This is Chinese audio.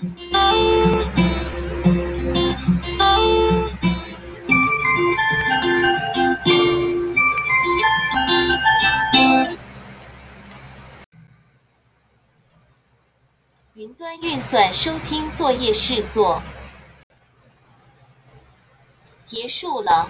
云端运算收听作业试作结束了。